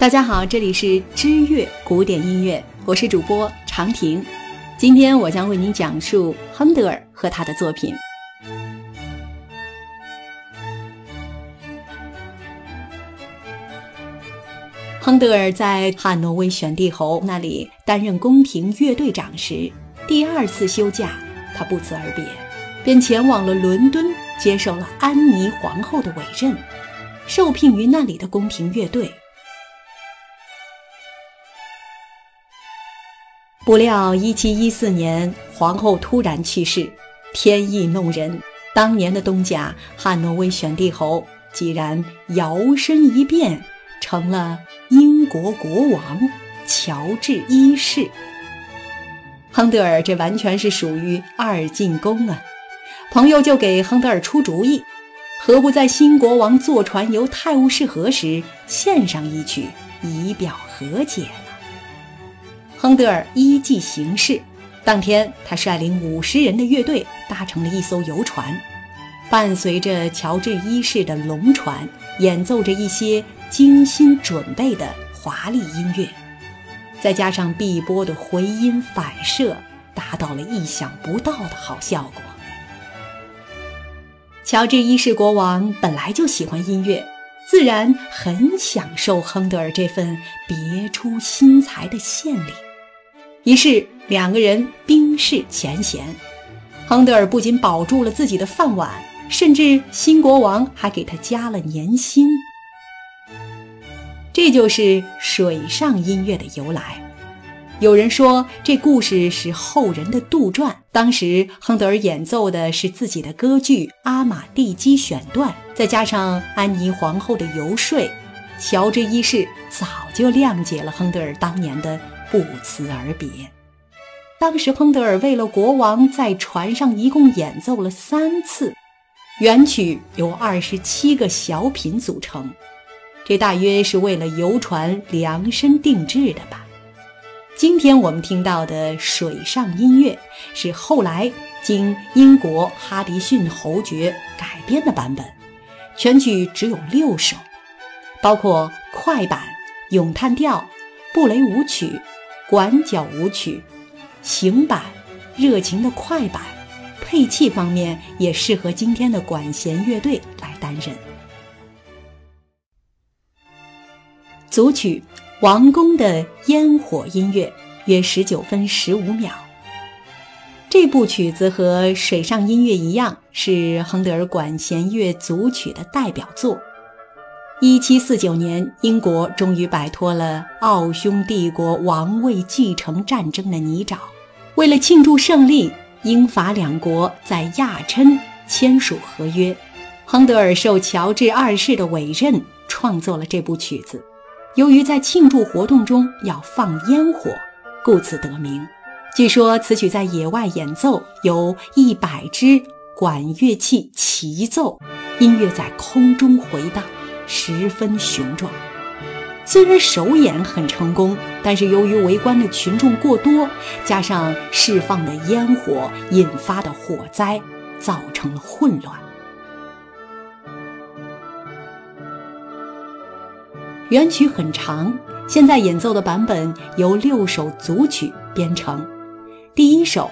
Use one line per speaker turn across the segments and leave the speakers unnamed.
大家好，这里是知乐古典音乐，我是主播长亭。今天我将为您讲述亨德尔和他的作品。亨德尔在汉诺威选帝侯那里担任宫廷乐队长时，第二次休假，他不辞而别，便前往了伦敦，接受了安妮皇后的委任，受聘于那里的宫廷乐队。不料，一七一四年，皇后突然去世，天意弄人。当年的东家汉诺威选帝侯，竟然摇身一变，成了英国国王乔治一世。亨德尔这完全是属于二进宫啊！朋友就给亨德尔出主意，何不在新国王坐船游泰晤士河时献上一曲，以表和解？亨德尔依计行事，当天他率领五十人的乐队搭乘了一艘游船，伴随着乔治一世的龙船，演奏着一些精心准备的华丽音乐，再加上碧波的回音反射，达到了意想不到的好效果。乔治一世国王本来就喜欢音乐，自然很享受亨德尔这份别出心裁的献礼。于是两个人冰释前嫌，亨德尔不仅保住了自己的饭碗，甚至新国王还给他加了年薪。这就是水上音乐的由来。有人说这故事是后人的杜撰。当时亨德尔演奏的是自己的歌剧《阿玛蒂基选段》，再加上安妮皇后的游说，乔治一世早就谅解了亨德尔当年的。不辞而别。当时，亨德尔为了国王在船上一共演奏了三次，原曲由二十七个小品组成，这大约是为了游船量身定制的吧。今天我们听到的水上音乐是后来经英国哈迪逊侯爵改编的版本，全曲只有六首，包括快板、咏叹调、布雷舞曲。管角舞曲、行板、热情的快板，配器方面也适合今天的管弦乐队来担任。组曲《王宫的烟火音乐》约十九分十五秒。这部曲子和水上音乐一样，是亨德尔管弦乐组曲的代表作。一七四九年，英国终于摆脱了奥匈帝国王位继承战争的泥沼。为了庆祝胜利，英法两国在亚琛签署合约。亨德尔受乔治二世的委任，创作了这部曲子。由于在庆祝活动中要放烟火，故此得名。据说此曲在野外演奏，由一百支管乐器齐奏，音乐在空中回荡。十分雄壮，虽然首演很成功，但是由于围观的群众过多，加上释放的烟火引发的火灾，造成了混乱。原曲很长，现在演奏的版本由六首组曲编成：第一首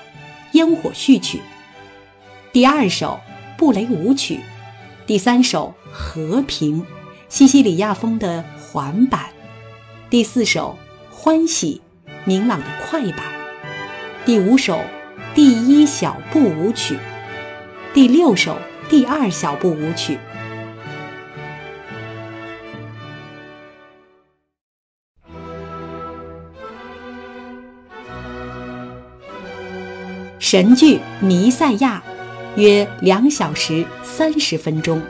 烟火序曲，第二首布雷舞曲，第三首和平。西西里亚风的缓板，第四首欢喜明朗的快板，第五首第一小步舞曲，第六首第二小步舞曲。神剧《弥赛亚》约两小时三十分钟。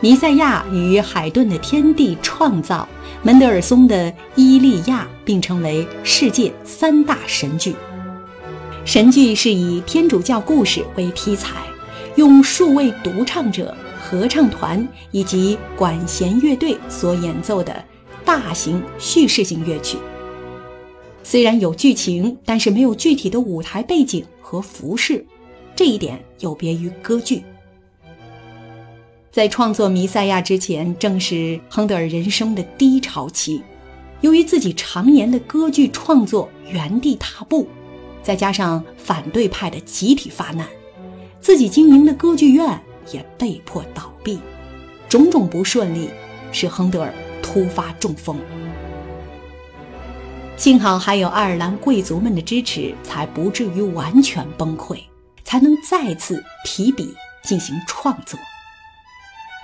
弥赛亚与海顿的《天地创造》、门德尔松的《伊利亚》并称为世界三大神剧。神剧是以天主教故事为题材，用数位独唱者、合唱团以及管弦乐队所演奏的大型叙事性乐曲。虽然有剧情，但是没有具体的舞台背景和服饰，这一点有别于歌剧。在创作《弥赛亚》之前，正是亨德尔人生的低潮期。由于自己常年的歌剧创作原地踏步，再加上反对派的集体发难，自己经营的歌剧院也被迫倒闭，种种不顺利使亨德尔突发中风。幸好还有爱尔兰贵族们的支持，才不至于完全崩溃，才能再次提笔进行创作。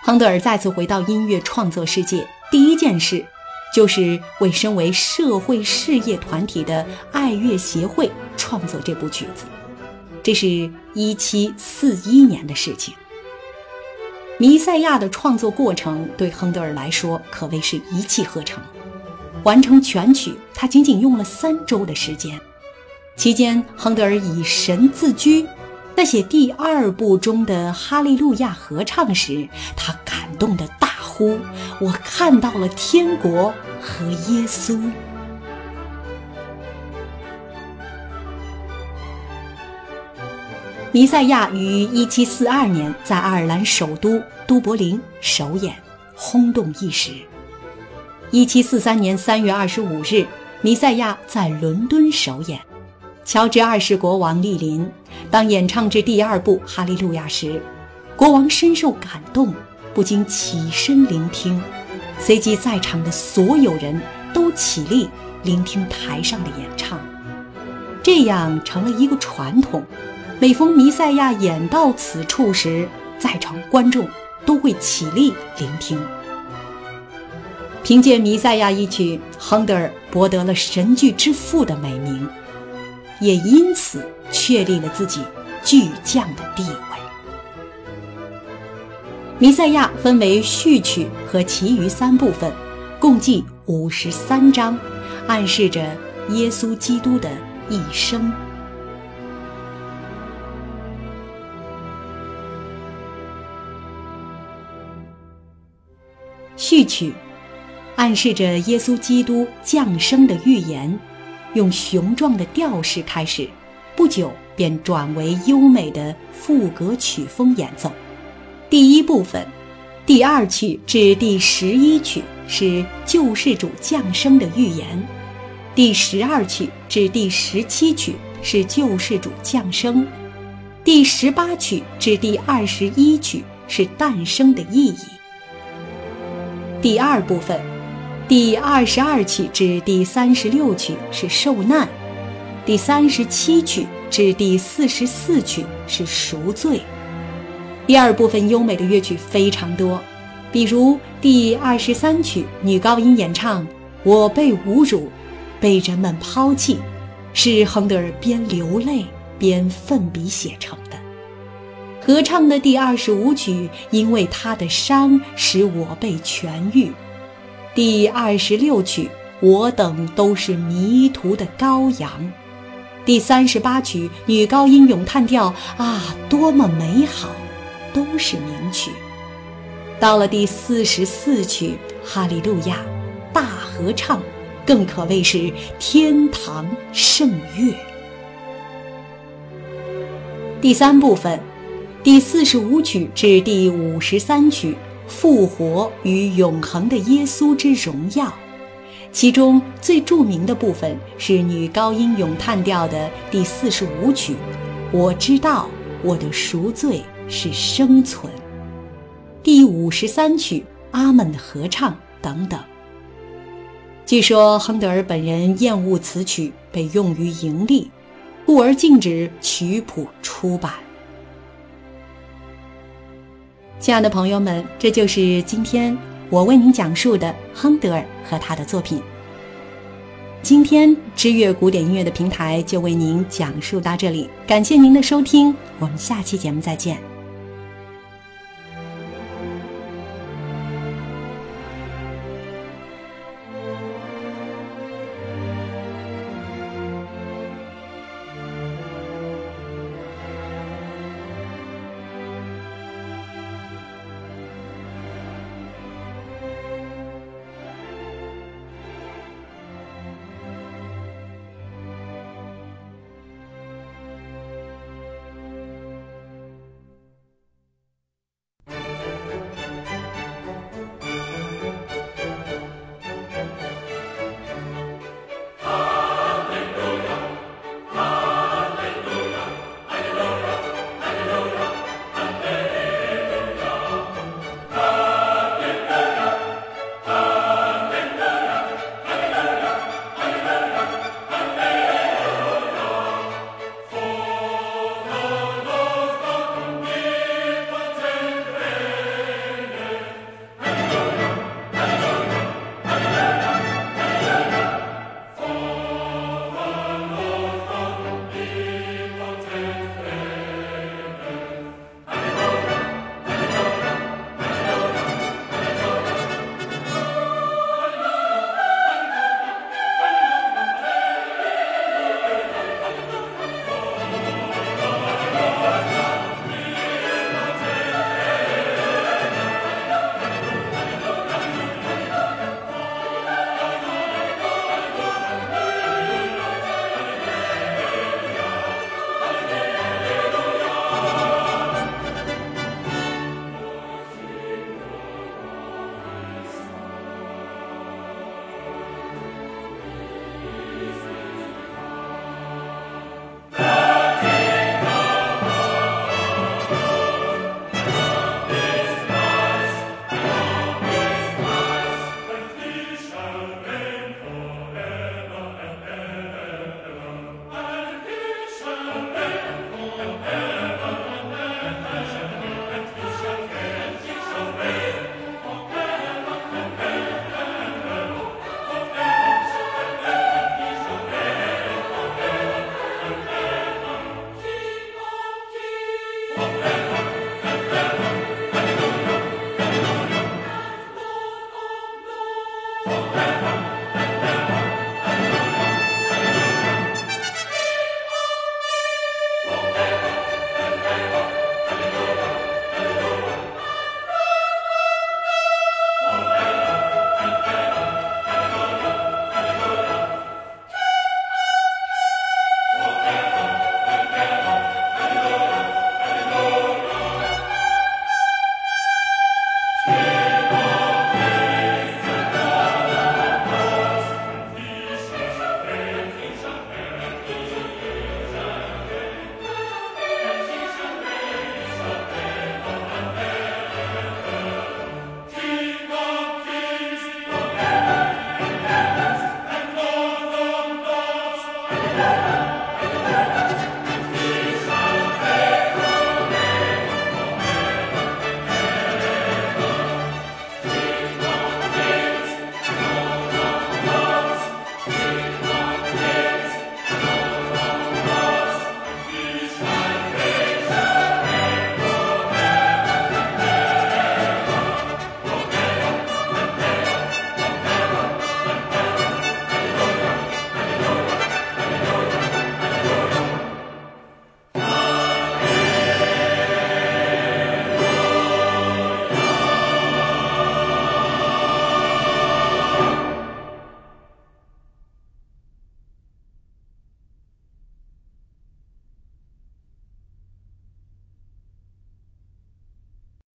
亨德尔再次回到音乐创作世界，第一件事就是为身为社会事业团体的爱乐协会创作这部曲子。这是一七四一年的事情。《弥赛亚》的创作过程对亨德尔来说可谓是一气呵成，完成全曲他仅仅用了三周的时间。期间，亨德尔以神自居。在写第二部中的《哈利路亚》合唱时，他感动的大呼：“我看到了天国和耶稣。”《弥赛亚》于1742年在爱尔兰首都都柏林首演，轰动一时。1743年3月25日，《弥赛亚》在伦敦首演。乔治二世国王莅临，当演唱至第二部《哈利路亚》时，国王深受感动，不禁起身聆听。随即，在场的所有人都起立聆听台上的演唱，这样成了一个传统。每逢弥赛亚演到此处时，在场观众都会起立聆听。凭借《弥赛亚》一曲，亨德尔博得了“神剧之父”的美名。也因此确立了自己巨匠的地位。《弥赛亚》分为序曲和其余三部分，共计五十三章，暗示着耶稣基督的一生。序曲暗示着耶稣基督降生的预言。用雄壮的调式开始，不久便转为优美的赋格曲风演奏。第一部分，第二曲至第十一曲是救世主降生的预言；第十二曲至第十七曲是救世主降生；第十八曲至第二十一曲是诞生的意义。第二部分。第二十二曲至第三十六曲是受难，第三十七曲至第四十四曲是赎罪。第二部分优美的乐曲非常多，比如第二十三曲女高音演唱“我被侮辱，被人们抛弃”，是亨德尔边流泪边奋笔写成的。合唱的第二十五曲“因为他的伤使我被痊愈”。第二十六曲，我等都是迷途的羔羊。第三十八曲，女高音咏叹调啊，多么美好，都是名曲。到了第四十四曲，哈利路亚，大合唱，更可谓是天堂圣乐。第三部分，第四十五曲至第五十三曲。复活与永恒的耶稣之荣耀，其中最著名的部分是女高音咏叹调的第四十五曲。我知道我的赎罪是生存。第五十三曲阿门的合唱等等。据说亨德尔本人厌恶此曲被用于盈利，故而禁止曲谱出版。亲爱的朋友们，这就是今天我为您讲述的亨德尔和他的作品。今天知乐古典音乐的平台就为您讲述到这里，感谢您的收听，我们下期节目再见。